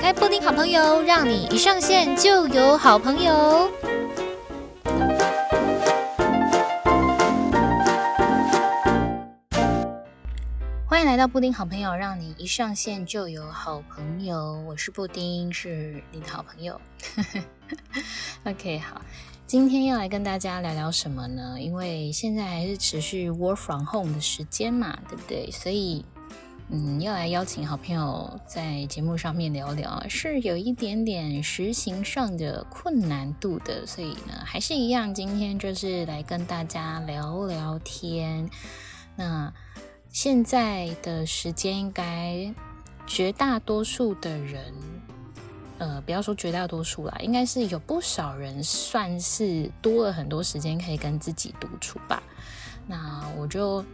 开布丁好朋友，让你一上线就有好朋友。欢迎来到布丁好朋友，让你一上线就有好朋友。我是布丁，是你的好朋友。OK，好，今天要来跟大家聊聊什么呢？因为现在还是持续 Work from Home 的时间嘛，对不对？所以。嗯，要来邀请好朋友在节目上面聊聊，是有一点点实行上的困难度的，所以呢，还是一样，今天就是来跟大家聊聊天。那现在的时间，应该绝大多数的人，呃，不要说绝大多数啦，应该是有不少人算是多了很多时间可以跟自己独处吧。那我就。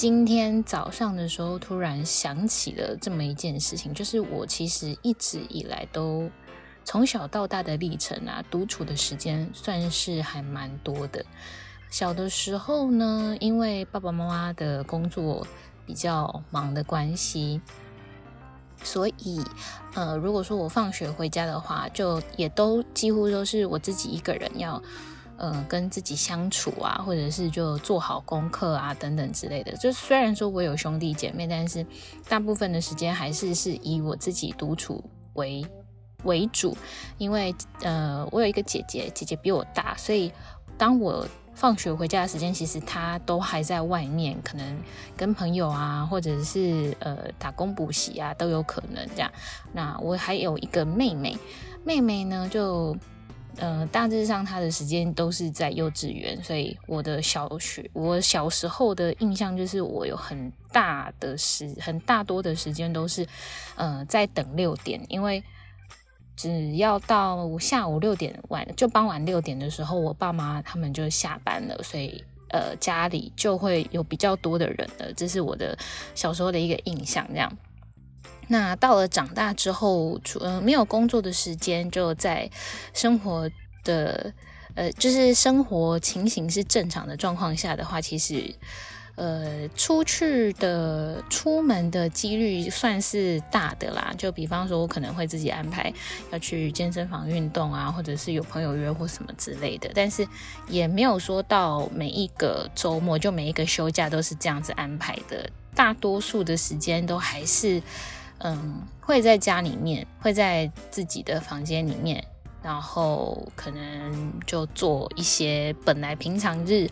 今天早上的时候，突然想起了这么一件事情，就是我其实一直以来都从小到大的历程啊，独处的时间算是还蛮多的。小的时候呢，因为爸爸妈妈的工作比较忙的关系，所以呃，如果说我放学回家的话，就也都几乎都是我自己一个人要。呃，跟自己相处啊，或者是就做好功课啊，等等之类的。就虽然说我有兄弟姐妹，但是大部分的时间还是是以我自己独处为为主。因为呃，我有一个姐姐，姐姐比我大，所以当我放学回家的时间，其实她都还在外面，可能跟朋友啊，或者是呃打工补习啊，都有可能这样。那我还有一个妹妹，妹妹呢就。呃，大致上他的时间都是在幼稚园，所以我的小学，我小时候的印象就是我有很大的时，很大多的时间都是，呃，在等六点，因为只要到下午六点晚，就傍晚六点的时候，我爸妈他们就下班了，所以呃，家里就会有比较多的人了，这是我的小时候的一个印象，这样。那到了长大之后，除呃没有工作的时间，就在生活的呃，就是生活情形是正常的状况下的话，其实呃出去的出门的几率算是大的啦。就比方说，我可能会自己安排要去健身房运动啊，或者是有朋友约或什么之类的，但是也没有说到每一个周末就每一个休假都是这样子安排的。大多数的时间都还是。嗯，会在家里面，会在自己的房间里面，然后可能就做一些本来平常日，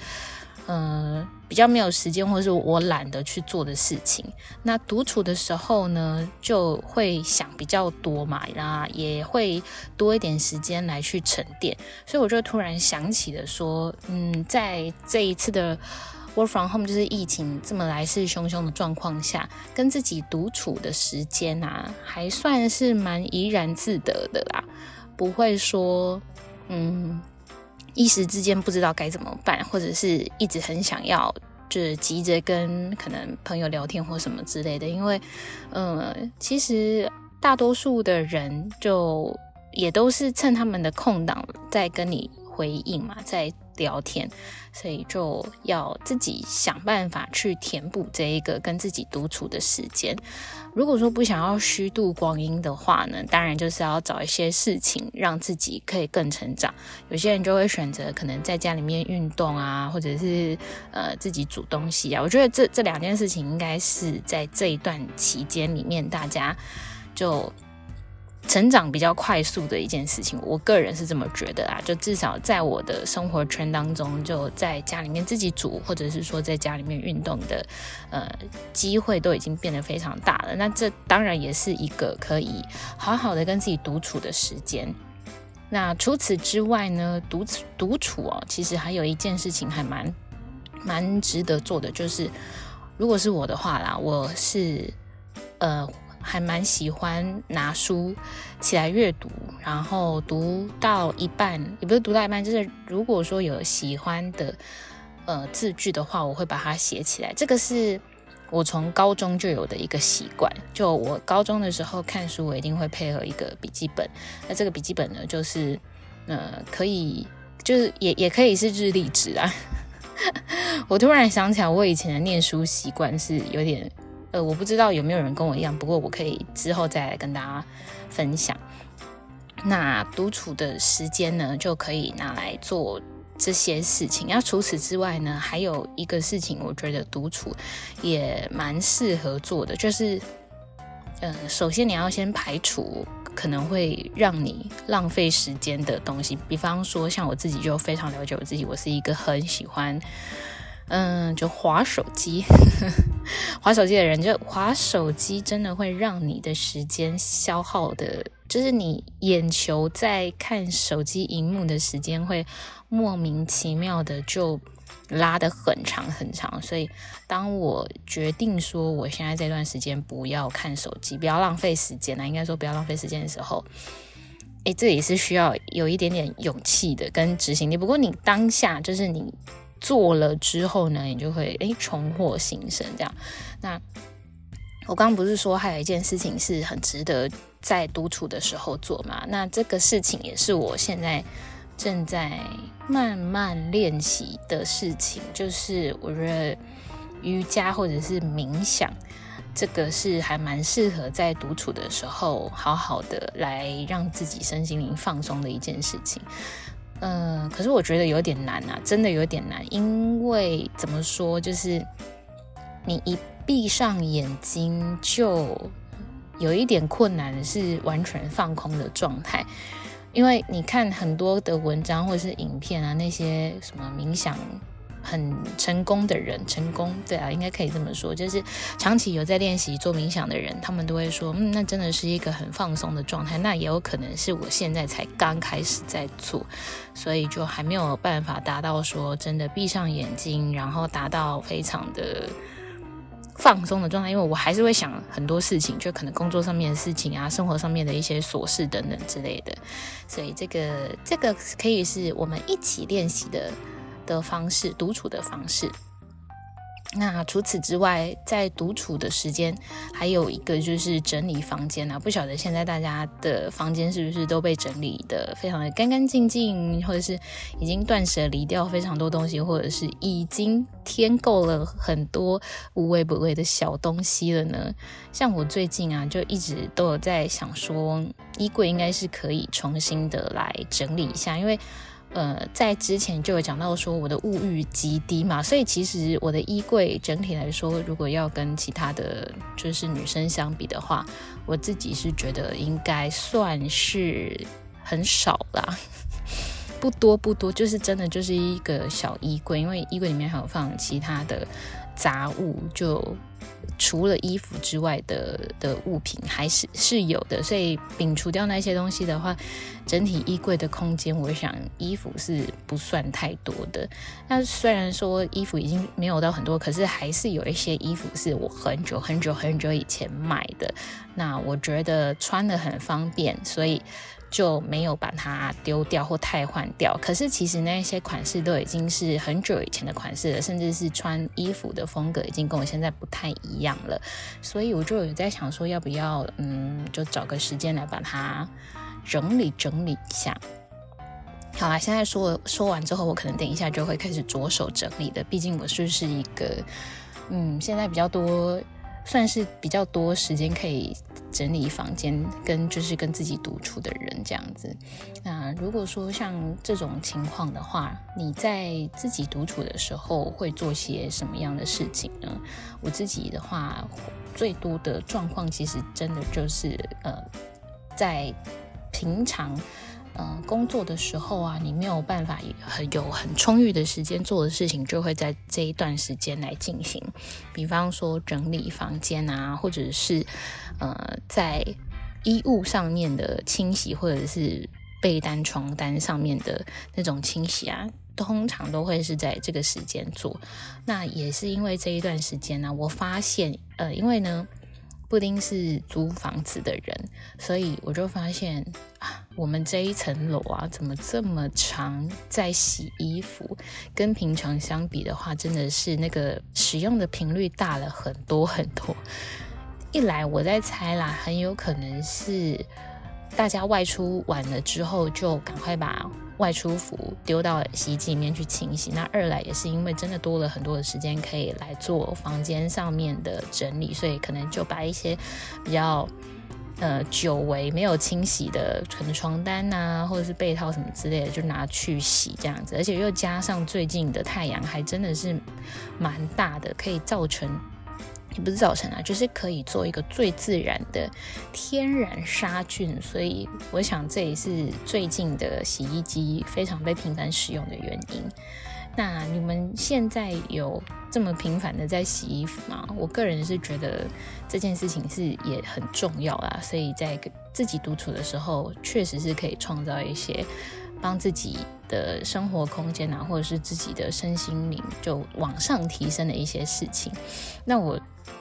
嗯，比较没有时间或者是我懒得去做的事情。那独处的时候呢，就会想比较多嘛，那也会多一点时间来去沉淀。所以我就突然想起了说，嗯，在这一次的。Work from home 就是疫情这么来势汹汹的状况下，跟自己独处的时间啊，还算是蛮怡然自得的啦，不会说，嗯，一时之间不知道该怎么办，或者是一直很想要，就是急着跟可能朋友聊天或什么之类的，因为，嗯，其实大多数的人就也都是趁他们的空档在跟你回应嘛，在。聊天，所以就要自己想办法去填补这一个跟自己独处的时间。如果说不想要虚度光阴的话呢，当然就是要找一些事情让自己可以更成长。有些人就会选择可能在家里面运动啊，或者是呃自己煮东西啊。我觉得这这两件事情应该是在这一段期间里面大家就。成长比较快速的一件事情，我个人是这么觉得啊。就至少在我的生活圈当中，就在家里面自己煮，或者是说在家里面运动的，呃，机会都已经变得非常大了。那这当然也是一个可以好好的跟自己独处的时间。那除此之外呢，独独处哦，其实还有一件事情还蛮蛮值得做的，就是如果是我的话啦，我是呃。还蛮喜欢拿书起来阅读，然后读到一半，也不是读到一半，就是如果说有喜欢的呃字句的话，我会把它写起来。这个是我从高中就有的一个习惯。就我高中的时候看书，我一定会配合一个笔记本。那这个笔记本呢，就是呃可以，就是也 也可以是日历纸啊。我突然想起来，我以前的念书习惯是有点。呃，我不知道有没有人跟我一样，不过我可以之后再来跟大家分享。那独处的时间呢，就可以拿来做这些事情。那除此之外呢，还有一个事情，我觉得独处也蛮适合做的，就是，呃，首先你要先排除可能会让你浪费时间的东西。比方说，像我自己就非常了解我自己，我是一个很喜欢。嗯，就滑手机，滑手机的人，就滑手机真的会让你的时间消耗的，就是你眼球在看手机荧幕的时间会莫名其妙的就拉得很长很长。所以，当我决定说我现在这段时间不要看手机，不要浪费时间了，应该说不要浪费时间的时候，诶，这也是需要有一点点勇气的跟执行力。不过你当下就是你。做了之后呢，你就会诶重获新生这样。那我刚刚不是说还有一件事情是很值得在独处的时候做嘛？那这个事情也是我现在正在慢慢练习的事情，就是我觉得瑜伽或者是冥想，这个是还蛮适合在独处的时候好好的来让自己身心灵放松的一件事情。嗯、可是我觉得有点难啊，真的有点难，因为怎么说，就是你一闭上眼睛就有一点困难，是完全放空的状态，因为你看很多的文章或者是影片啊，那些什么冥想。很成功的人，成功对啊，应该可以这么说，就是长期有在练习做冥想的人，他们都会说，嗯，那真的是一个很放松的状态。那也有可能是我现在才刚开始在做，所以就还没有办法达到说真的闭上眼睛，然后达到非常的放松的状态。因为我还是会想很多事情，就可能工作上面的事情啊，生活上面的一些琐事等等之类的。所以这个这个可以是我们一起练习的。的方式，独处的方式。那除此之外，在独处的时间，还有一个就是整理房间啊。不晓得现在大家的房间是不是都被整理得非常的干干净净，或者是已经断舍离掉非常多东西，或者是已经添够了很多无微不微的小东西了呢？像我最近啊，就一直都有在想说，衣柜应该是可以重新的来整理一下，因为。呃，在之前就有讲到说我的物欲极低嘛，所以其实我的衣柜整体来说，如果要跟其他的就是女生相比的话，我自己是觉得应该算是很少啦，不多不多，就是真的就是一个小衣柜，因为衣柜里面还有放其他的杂物，就。除了衣服之外的的物品还是是有的，所以摒除掉那些东西的话，整体衣柜的空间，我想衣服是不算太多的。那虽然说衣服已经没有到很多，可是还是有一些衣服是我很久很久很久以前买的。那我觉得穿得很方便，所以。就没有把它丢掉或汰换掉。可是其实那些款式都已经是很久以前的款式了，甚至是穿衣服的风格已经跟我现在不太一样了。所以我就有在想说，要不要嗯，就找个时间来把它整理整理一下。好啦，现在说说完之后，我可能等一下就会开始着手整理的。毕竟我就是一个嗯，现在比较多。算是比较多时间可以整理房间，跟就是跟自己独处的人这样子。那如果说像这种情况的话，你在自己独处的时候会做些什么样的事情呢？我自己的话，最多的状况其实真的就是呃，在平常。嗯，工作的时候啊，你没有办法很有很充裕的时间做的事情，就会在这一段时间来进行。比方说整理房间啊，或者是呃在衣物上面的清洗，或者是被单、床单上面的那种清洗啊，通常都会是在这个时间做。那也是因为这一段时间呢，我发现呃，因为呢。布丁是租房子的人，所以我就发现啊，我们这一层楼啊，怎么这么常在洗衣服？跟平常相比的话，真的是那个使用的频率大了很多很多。一来我在猜啦，很有可能是大家外出晚了之后，就赶快把外出服丢到洗衣机里面去清洗。那二来也是因为真的多了很多的时间可以来做房间上面的整理，所以可能就把一些比较呃久违没有清洗的，可能床单啊或者是被套什么之类的，就拿去洗这样子。而且又加上最近的太阳还真的是蛮大的，可以造成。也不是造成啊，就是可以做一个最自然的天然杀菌，所以我想这也是最近的洗衣机非常被频繁使用的原因。那你们现在有这么频繁的在洗衣服吗？我个人是觉得这件事情是也很重要啦，所以在自己独处的时候，确实是可以创造一些帮自己的生活空间啊，或者是自己的身心灵就往上提升的一些事情。那我。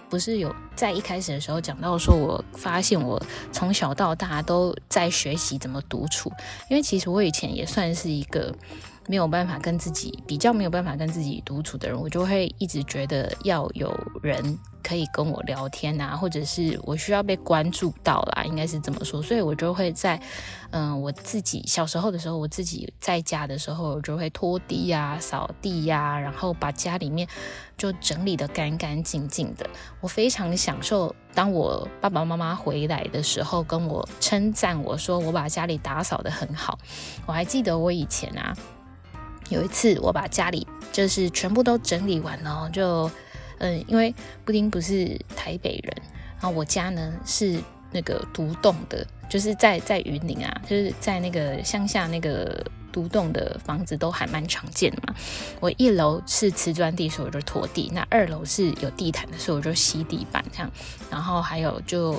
不是有在一开始的时候讲到说，我发现我从小到大都在学习怎么独处，因为其实我以前也算是一个没有办法跟自己比较没有办法跟自己独处的人，我就会一直觉得要有人。可以跟我聊天啊，或者是我需要被关注到啦，应该是这么说，所以我就会在，嗯、我自己小时候的时候，我自己在家的时候，我就会拖地呀、扫地呀，然后把家里面就整理得干干净净的。我非常享受，当我爸爸妈妈回来的时候，跟我称赞我说我把家里打扫得很好。我还记得我以前啊，有一次我把家里就是全部都整理完了，就。嗯，因为布丁不是台北人，然后我家呢是那个独栋的，就是在在云林啊，就是在那个乡下那个独栋的房子都还蛮常见的嘛。我一楼是瓷砖地，所以我就拖地；那二楼是有地毯的，所以我就吸地板这样。然后还有就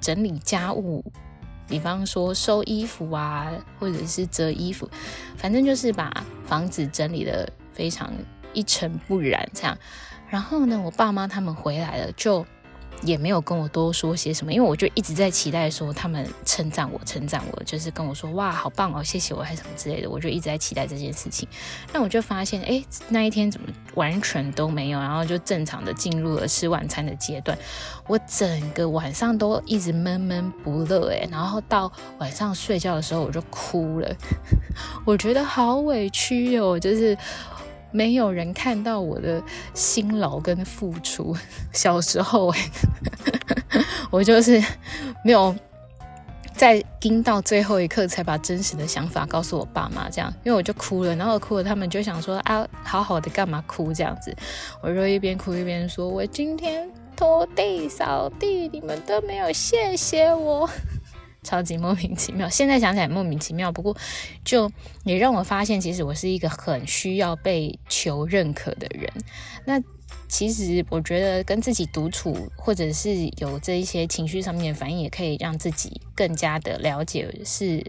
整理家务，比方说收衣服啊，或者是折衣服，反正就是把房子整理的非常一尘不染这样。然后呢，我爸妈他们回来了，就也没有跟我多说些什么，因为我就一直在期待说他们称赞我，称赞我，就是跟我说哇，好棒哦，谢谢我，还是什么之类的，我就一直在期待这件事情。那我就发现，哎，那一天怎么完全都没有，然后就正常的进入了吃晚餐的阶段。我整个晚上都一直闷闷不乐，哎，然后到晚上睡觉的时候我就哭了，我觉得好委屈哦，就是。没有人看到我的辛劳跟付出。小时候，我就是没有在盯到最后一刻才把真实的想法告诉我爸妈，这样，因为我就哭了，然后哭了，他们就想说啊，好好的干嘛哭这样子？我就一边哭一边说，我今天拖地扫地，你们都没有谢谢我。超级莫名其妙，现在想起来莫名其妙。不过，就也让我发现，其实我是一个很需要被求认可的人。那其实我觉得，跟自己独处，或者是有这一些情绪上面的反应，也可以让自己更加的了解，是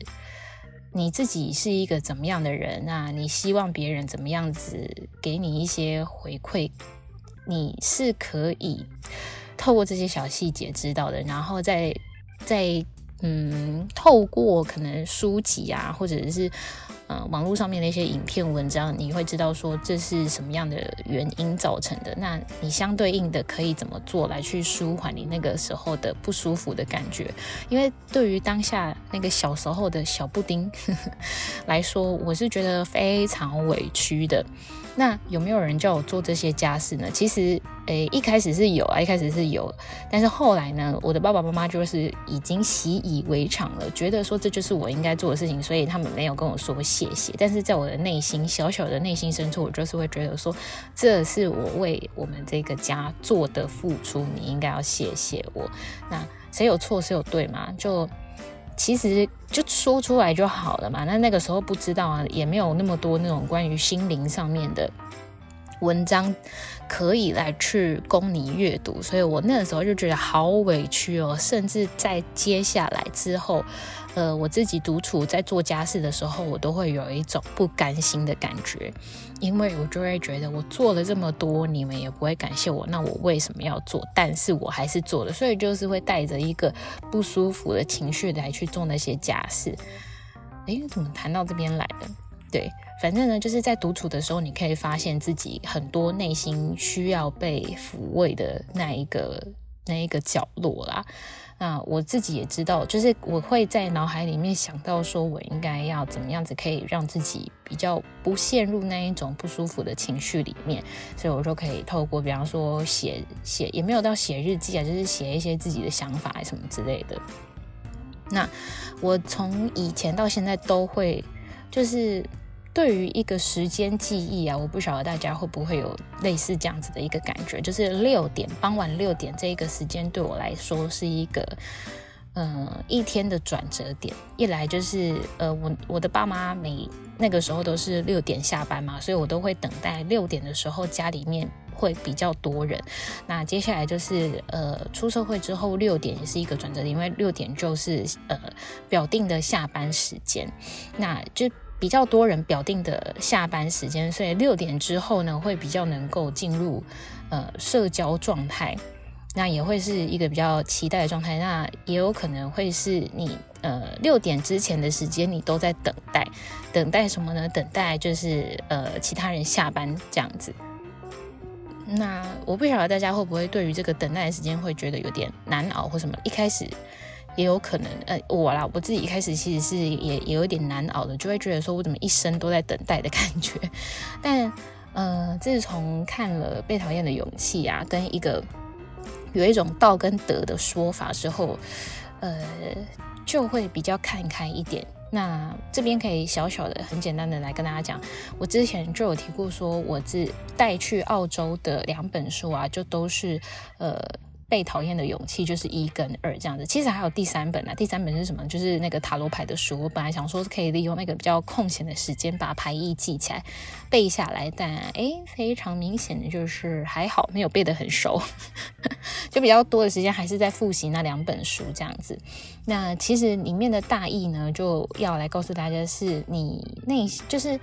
你自己是一个怎么样的人。那你希望别人怎么样子给你一些回馈，你是可以透过这些小细节知道的。然后再再。嗯，透过可能书籍啊，或者是呃网络上面的一些影片文章，你会知道说这是什么样的原因造成的。那你相对应的可以怎么做来去舒缓你那个时候的不舒服的感觉？因为对于当下那个小时候的小布丁 来说，我是觉得非常委屈的。那有没有人叫我做这些家事呢？其实，诶，一开始是有啊，一开始是有，但是后来呢，我的爸爸妈妈就是已经习以为常了，觉得说这就是我应该做的事情，所以他们没有跟我说谢谢。但是在我的内心，小小的内心深处，我就是会觉得说，这是我为我们这个家做的付出，你应该要谢谢我。那谁有错，谁有对嘛？就。其实就说出来就好了嘛。那那个时候不知道啊，也没有那么多那种关于心灵上面的文章可以来去供你阅读，所以我那个时候就觉得好委屈哦。甚至在接下来之后。呃，我自己独处在做家事的时候，我都会有一种不甘心的感觉，因为我就会觉得我做了这么多，你们也不会感谢我，那我为什么要做？但是我还是做了，所以就是会带着一个不舒服的情绪来去做那些家事。诶，怎么谈到这边来的？对，反正呢，就是在独处的时候，你可以发现自己很多内心需要被抚慰的那一个那一个角落啦。那我自己也知道，就是我会在脑海里面想到，说我应该要怎么样子可以让自己比较不陷入那一种不舒服的情绪里面，所以我就可以透过，比方说写写，也没有到写日记啊，就是写一些自己的想法什么之类的。那我从以前到现在都会，就是。对于一个时间记忆啊，我不晓得大家会不会有类似这样子的一个感觉，就是六点，傍晚六点这一个时间对我来说是一个，呃，一天的转折点。一来就是，呃，我我的爸妈每那个时候都是六点下班嘛，所以我都会等待六点的时候家里面会比较多人。那接下来就是，呃，出社会之后六点也是一个转折点，因为六点就是呃表定的下班时间，那就。比较多人表定的下班时间，所以六点之后呢，会比较能够进入呃社交状态，那也会是一个比较期待的状态。那也有可能会是你呃六点之前的时间，你都在等待，等待什么呢？等待就是呃其他人下班这样子。那我不晓得大家会不会对于这个等待的时间会觉得有点难熬或什么？一开始。也有可能，呃，我啦，我自己一开始其实是也也有点难熬的，就会觉得说我怎么一生都在等待的感觉。但，呃，自从看了《被讨厌的勇气》啊，跟一个有一种道跟德的说法之后，呃，就会比较看开一点。那这边可以小小的、很简单的来跟大家讲，我之前就有提过，说我自带去澳洲的两本书啊，就都是呃。被讨厌的勇气就是一跟二这样子，其实还有第三本啊。第三本是什么？就是那个塔罗牌的书。我本来想说是可以利用那个比较空闲的时间把牌意记起来、背下来，但诶，非常明显的就是还好没有背得很熟，就比较多的时间还是在复习那两本书这样子。那其实里面的大意呢，就要来告诉大家是你内就是。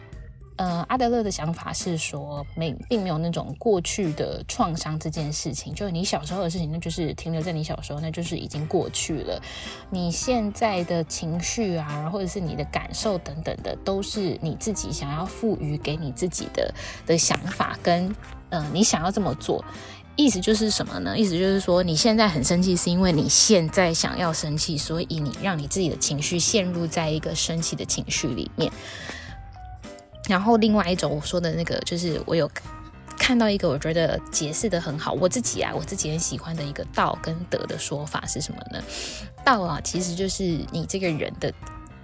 呃，阿德勒的想法是说，没并没有那种过去的创伤这件事情，就是你小时候的事情，那就是停留在你小时候，那就是已经过去了。你现在的情绪啊，或者是你的感受等等的，都是你自己想要赋予给你自己的的想法跟，跟呃，你想要这么做。意思就是什么呢？意思就是说，你现在很生气，是因为你现在想要生气，所以你让你自己的情绪陷入在一个生气的情绪里面。然后另外一种我说的那个，就是我有看到一个我觉得解释得很好，我自己啊，我自己很喜欢的一个道跟德的说法是什么呢？道啊，其实就是你这个人的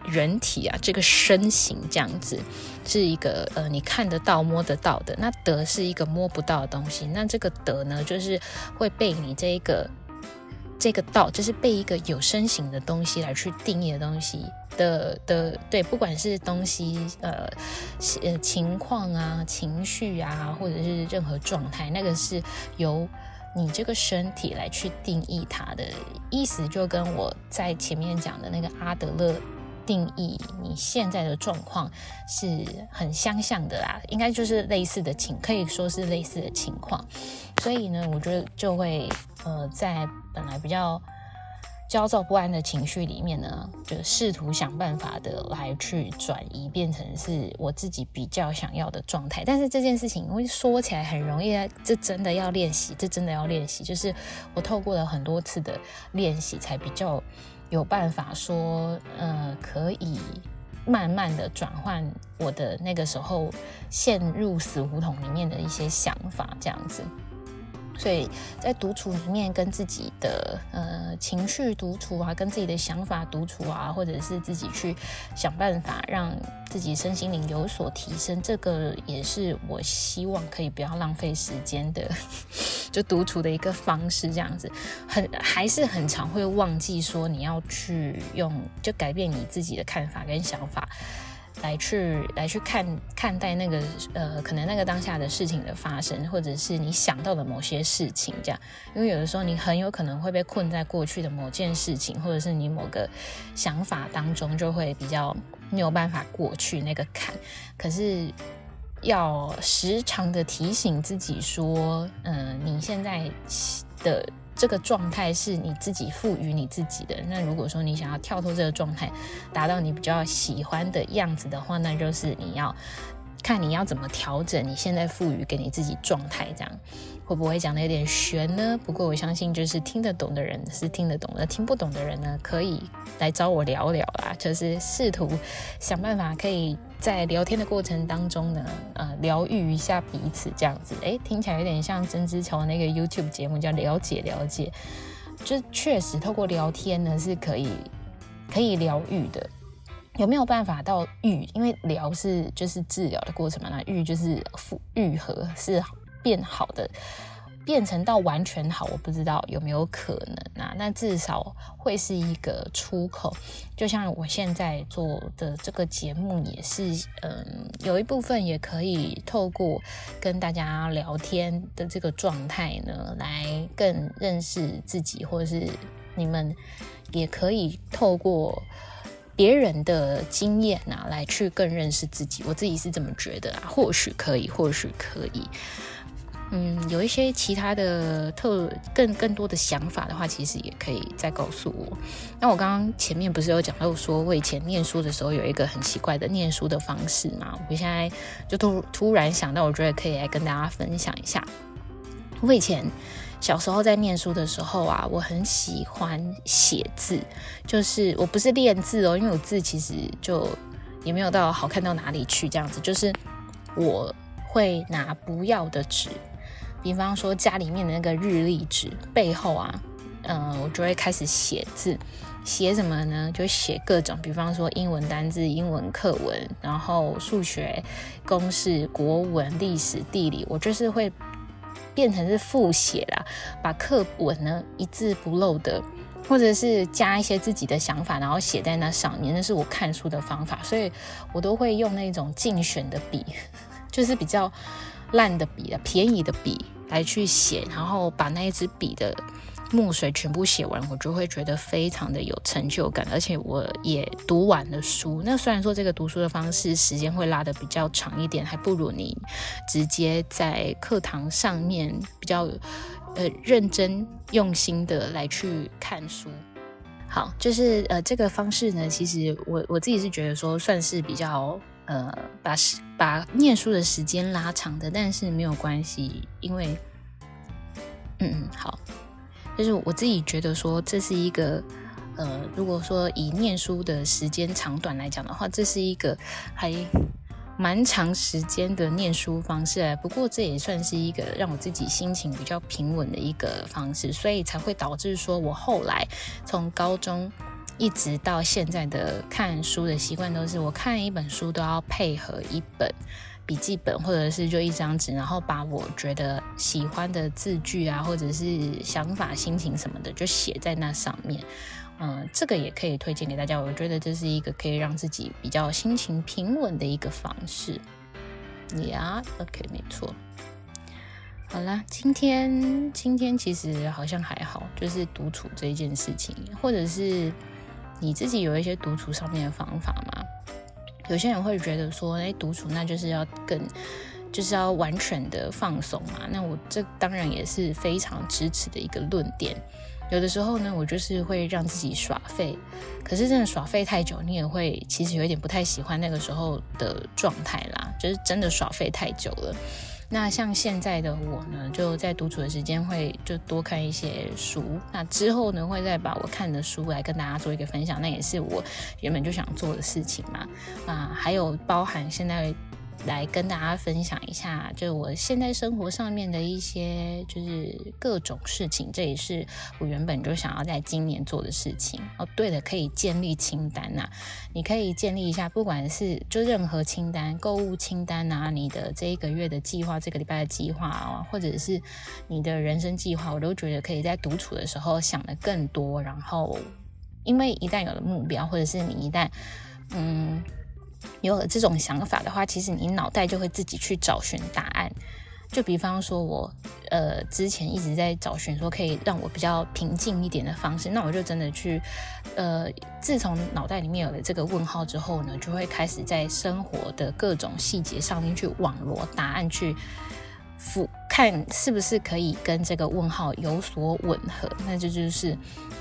人体啊，这个身形这样子，是一个呃你看得到摸得到的。那德是一个摸不到的东西，那这个德呢，就是会被你这个这个道，就是被一个有身形的东西来去定义的东西。的的对，不管是东西呃呃情况啊、情绪啊，或者是任何状态，那个是由你这个身体来去定义它的意思，就跟我在前面讲的那个阿德勒定义你现在的状况是很相像的啦，应该就是类似的情，可以说是类似的情况。所以呢，我觉得就会呃在本来比较。焦躁不安的情绪里面呢，就试图想办法的来去转移，变成是我自己比较想要的状态。但是这件事情，因为说起来很容易，这真的要练习，这真的要练习。就是我透过了很多次的练习，才比较有办法说，呃，可以慢慢的转换我的那个时候陷入死胡同里面的一些想法，这样子。所以在独处里面，跟自己的呃情绪独处啊，跟自己的想法独处啊，或者是自己去想办法让自己身心灵有所提升，这个也是我希望可以不要浪费时间的，就独处的一个方式。这样子，很还是很常会忘记说你要去用，就改变你自己的看法跟想法。来去来去看看待那个呃，可能那个当下的事情的发生，或者是你想到的某些事情，这样，因为有的时候你很有可能会被困在过去的某件事情，或者是你某个想法当中，就会比较没有办法过去那个坎。可是要时常的提醒自己说，嗯、你现在的。这个状态是你自己赋予你自己的。那如果说你想要跳脱这个状态，达到你比较喜欢的样子的话，那就是你要看你要怎么调整你现在赋予给你自己状态，这样会不会讲得有点玄呢？不过我相信，就是听得懂的人是听得懂的，听不懂的人呢，可以来找我聊聊啦。就是试图想办法，可以在聊天的过程当中呢，呃，疗愈一下彼此，这样子。诶，听起来有点像曾之乔那个 YouTube 节目叫《了解了解》，就确实透过聊天呢是可以可以疗愈的。有没有办法到愈？因为疗是就是治疗的过程嘛，那愈就是愈合是变好的，变成到完全好，我不知道有没有可能啊？那至少会是一个出口。就像我现在做的这个节目也是，嗯，有一部分也可以透过跟大家聊天的这个状态呢，来更认识自己，或者是你们也可以透过。别人的经验啊，来去更认识自己，我自己是这么觉得啊，或许可以，或许可以。嗯，有一些其他的特更更多的想法的话，其实也可以再告诉我。那我刚刚前面不是有讲到说，我以前念书的时候有一个很奇怪的念书的方式嘛？我现在就突突然想到，我觉得可以来跟大家分享一下。我以前。小时候在念书的时候啊，我很喜欢写字，就是我不是练字哦，因为我字其实就也没有到好看到哪里去这样子，就是我会拿不要的纸，比方说家里面的那个日历纸背后啊，嗯、我就会开始写字，写什么呢？就写各种，比方说英文单字、英文课文，然后数学公式、国文、历史、地理，我就是会。变成是复写啦，把课文呢一字不漏的，或者是加一些自己的想法，然后写在那上面，那是我看书的方法，所以我都会用那种竞选的笔，就是比较烂的笔的便宜的笔来去写，然后把那一支笔的。墨水全部写完，我就会觉得非常的有成就感，而且我也读完了书。那虽然说这个读书的方式时间会拉得比较长一点，还不如你直接在课堂上面比较呃认真用心的来去看书。好，就是呃这个方式呢，其实我我自己是觉得说算是比较呃把时把念书的时间拉长的，但是没有关系，因为嗯嗯好。就是我自己觉得说，这是一个，呃，如果说以念书的时间长短来讲的话，这是一个还蛮长时间的念书方式。不过这也算是一个让我自己心情比较平稳的一个方式，所以才会导致说我后来从高中一直到现在的看书的习惯，都是我看一本书都要配合一本。笔记本或者是就一张纸，然后把我觉得喜欢的字句啊，或者是想法、心情什么的，就写在那上面。嗯，这个也可以推荐给大家。我觉得这是一个可以让自己比较心情平稳的一个方式。呀，OK，没错。好啦，今天今天其实好像还好，就是独处这件事情，或者是你自己有一些独处上面的方法吗？有些人会觉得说，哎，独处那就是要更，就是要完全的放松嘛。那我这当然也是非常支持的一个论点。有的时候呢，我就是会让自己耍废，可是真的耍废太久，你也会其实有一点不太喜欢那个时候的状态啦，就是真的耍废太久了。那像现在的我呢，就在独处的时间会就多看一些书。那之后呢，会再把我看的书来跟大家做一个分享。那也是我原本就想做的事情嘛。啊，还有包含现在。来跟大家分享一下，就是我现在生活上面的一些，就是各种事情，这也是我原本就想要在今年做的事情。哦，对了，可以建立清单呐，你可以建立一下，不管是就任何清单，购物清单啊，你的这一个月的计划，这个礼拜的计划啊，或者是你的人生计划，我都觉得可以在独处的时候想得更多。然后，因为一旦有了目标，或者是你一旦嗯。有了这种想法的话，其实你脑袋就会自己去找寻答案。就比方说我，呃之前一直在找寻说可以让我比较平静一点的方式，那我就真的去呃，自从脑袋里面有了这个问号之后呢，就会开始在生活的各种细节上面去网罗答案，去。看是不是可以跟这个问号有所吻合。那这就是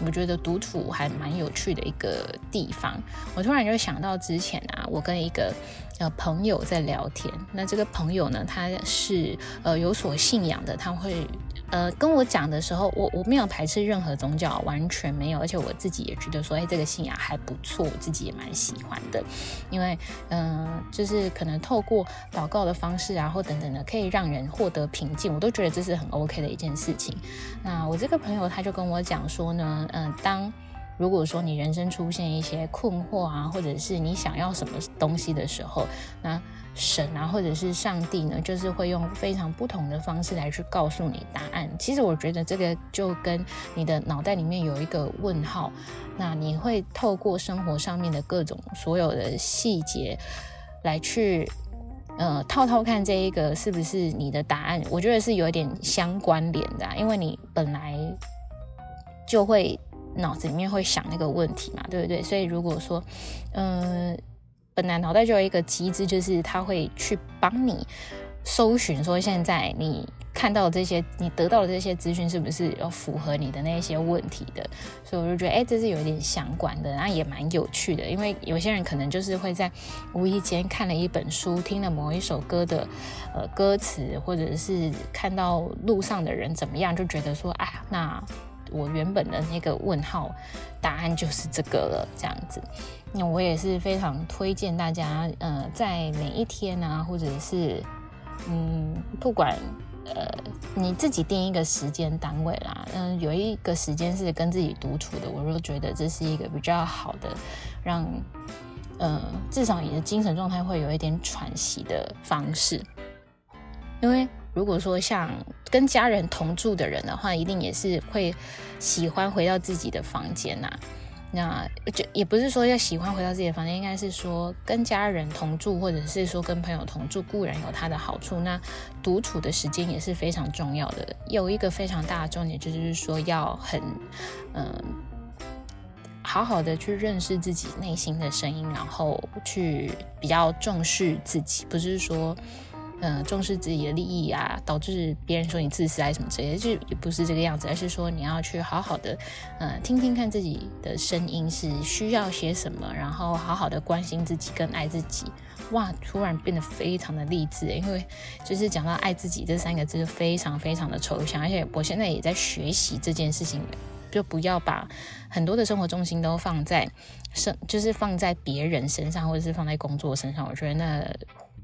我觉得独处还蛮有趣的一个地方。我突然就想到之前啊，我跟一个呃朋友在聊天，那这个朋友呢，他是呃有所信仰的，他会。呃，跟我讲的时候，我我没有排斥任何宗教，完全没有，而且我自己也觉得说，哎，这个信仰还不错，我自己也蛮喜欢的，因为，嗯、就是可能透过祷告的方式啊，或等等的，可以让人获得平静，我都觉得这是很 OK 的一件事情。那我这个朋友他就跟我讲说呢，嗯、当如果说你人生出现一些困惑啊，或者是你想要什么东西的时候，那神啊，或者是上帝呢，就是会用非常不同的方式来去告诉你答案。其实我觉得这个就跟你的脑袋里面有一个问号，那你会透过生活上面的各种所有的细节来去呃套套看这一个是不是你的答案。我觉得是有一点相关联的，因为你本来就会脑子里面会想那个问题嘛，对不对？所以如果说嗯。本来脑袋就有一个机制，就是他会去帮你搜寻，说现在你看到的这些，你得到的这些资讯是不是要符合你的那些问题的？所以我就觉得，哎，这是有一点相关的，那也蛮有趣的。因为有些人可能就是会在无意间看了一本书，听了某一首歌的呃歌词，或者是看到路上的人怎么样，就觉得说，哎，那。我原本的那个问号答案就是这个了，这样子。那我也是非常推荐大家，呃，在每一天啊，或者是嗯，不管呃你自己定一个时间单位啦，嗯、有一个时间是跟自己独处的，我就觉得这是一个比较好的，让呃至少你的精神状态会有一点喘息的方式，因为。如果说像跟家人同住的人的话，一定也是会喜欢回到自己的房间呐。那就也不是说要喜欢回到自己的房间，应该是说跟家人同住，或者是说跟朋友同住，固然有它的好处。那独处的时间也是非常重要的。有一个非常大的重点，就是说要很嗯、好好的去认识自己内心的声音，然后去比较重视自己，不是说。嗯，重视自己的利益啊，导致别人说你自私还是什么之类的，就也不是这个样子，而是说你要去好好的，嗯，听听看自己的声音是需要些什么，然后好好的关心自己跟爱自己。哇，突然变得非常的励志，因为就是讲到爱自己这三个字，非常非常的抽象，而且我现在也在学习这件事情，就不要把很多的生活重心都放在生，就是放在别人身上，或者是放在工作身上，我觉得那。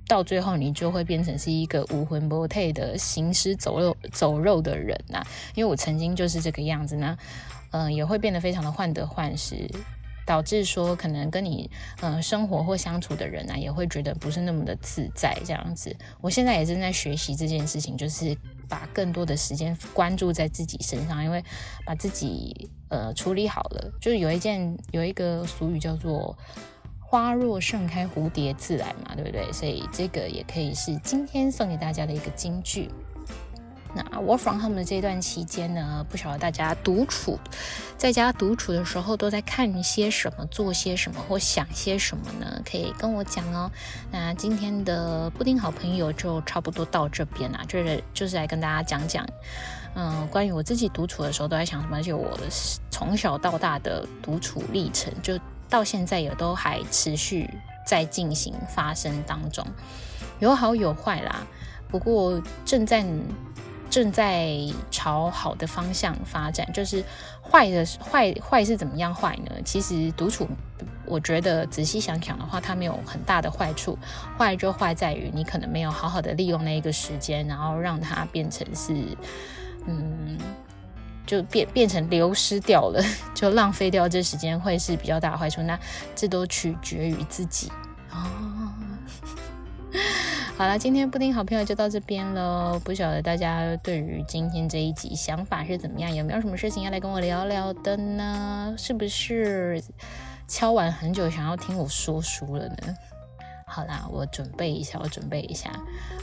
到最后，你就会变成是一个无魂不退的行尸走肉走肉的人呐、啊。因为我曾经就是这个样子呢，嗯、也会变得非常的患得患失，导致说可能跟你嗯、生活或相处的人、啊，也会觉得不是那么的自在这样子。我现在也正在学习这件事情，就是把更多的时间关注在自己身上，因为把自己呃处理好了，就是有一件有一个俗语叫做。花若盛开，蝴蝶自来嘛，对不对？所以这个也可以是今天送给大家的一个金句。那 Work from home 的这段期间呢，不晓得大家独处在家独处的时候都在看些什么、做些什么或想些什么呢？可以跟我讲哦。那今天的布丁好朋友就差不多到这边啦，就是就是来跟大家讲讲，嗯，关于我自己独处的时候都在想什么，而且我从小到大的独处历程就。到现在也都还持续在进行发生当中，有好有坏啦。不过正在正在朝好的方向发展，就是坏的坏坏是怎么样坏呢？其实独处，我觉得仔细想想的话，它没有很大的坏处。坏就坏在于你可能没有好好的利用那一个时间，然后让它变成是嗯。就变变成流失掉了，就浪费掉这时间会是比较大的坏处。那这都取决于自己哦。好了，今天布丁好朋友就到这边喽。不晓得大家对于今天这一集想法是怎么样？有没有什么事情要来跟我聊聊的呢？是不是敲完很久想要听我说书了呢？好啦，我准备一下，我准备一下，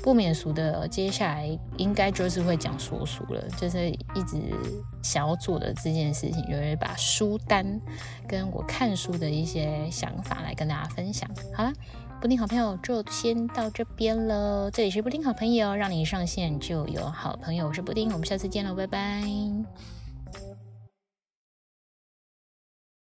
不免俗的，接下来应该就是会讲说书了，就是一直想要做的这件事情，就是把书单跟我看书的一些想法来跟大家分享。好啦，布丁好朋友就先到这边了，这里是布丁好朋友，让你一上线就有好朋友，我是布丁，我们下次见喽，拜拜。